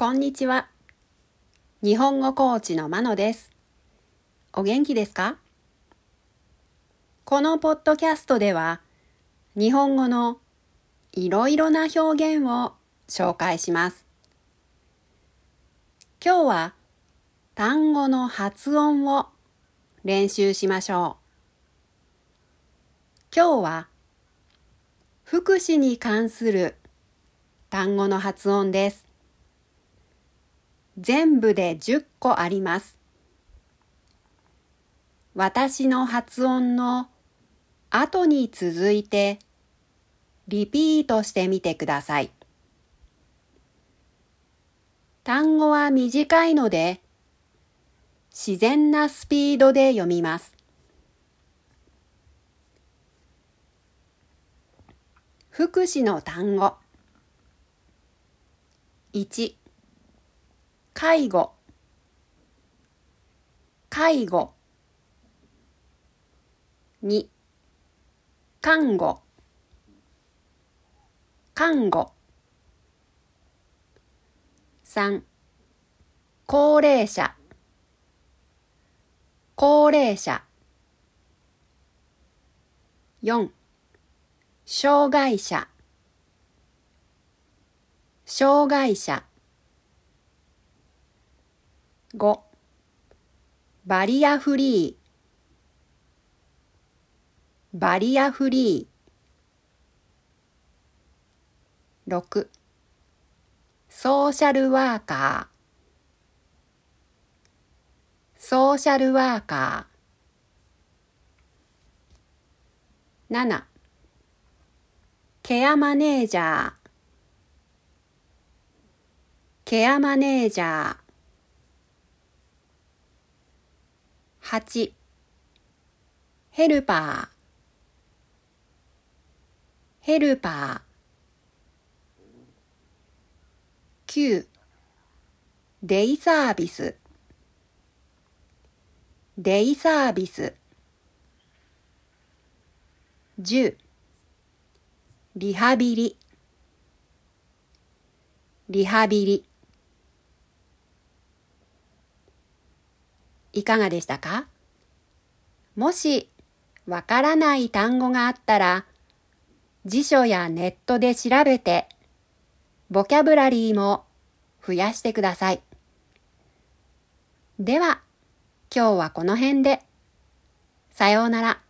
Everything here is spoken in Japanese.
こんにちは。日本語コーチのまのです。お元気ですか？このポッドキャストでは、日本語のいろいろな表現を紹介します。今日は単語の発音を練習しましょう。今日は福祉に関する単語の発音です。全部で10個あります。私の発音の後に続いてリピートしてみてください。単語は短いので自然なスピードで読みます。福祉の単語1介護。介護。2看護。看護。3高齢者。高齢者。4障害者。障害者。5バリアフリー。バリアフリー。6ソーシャルワーカー。ソーシャルワーカー。7ケアマネージャー。ケアマネージャー。8ヘルパー。ヘルパー。9デイサービス。デイサービス。10リハビリ。リハビリ。いかがでしたか？もしわからない単語があったら辞書やネットで調べてボキャブラリーも増やしてください。では今日はこの辺で。さようなら。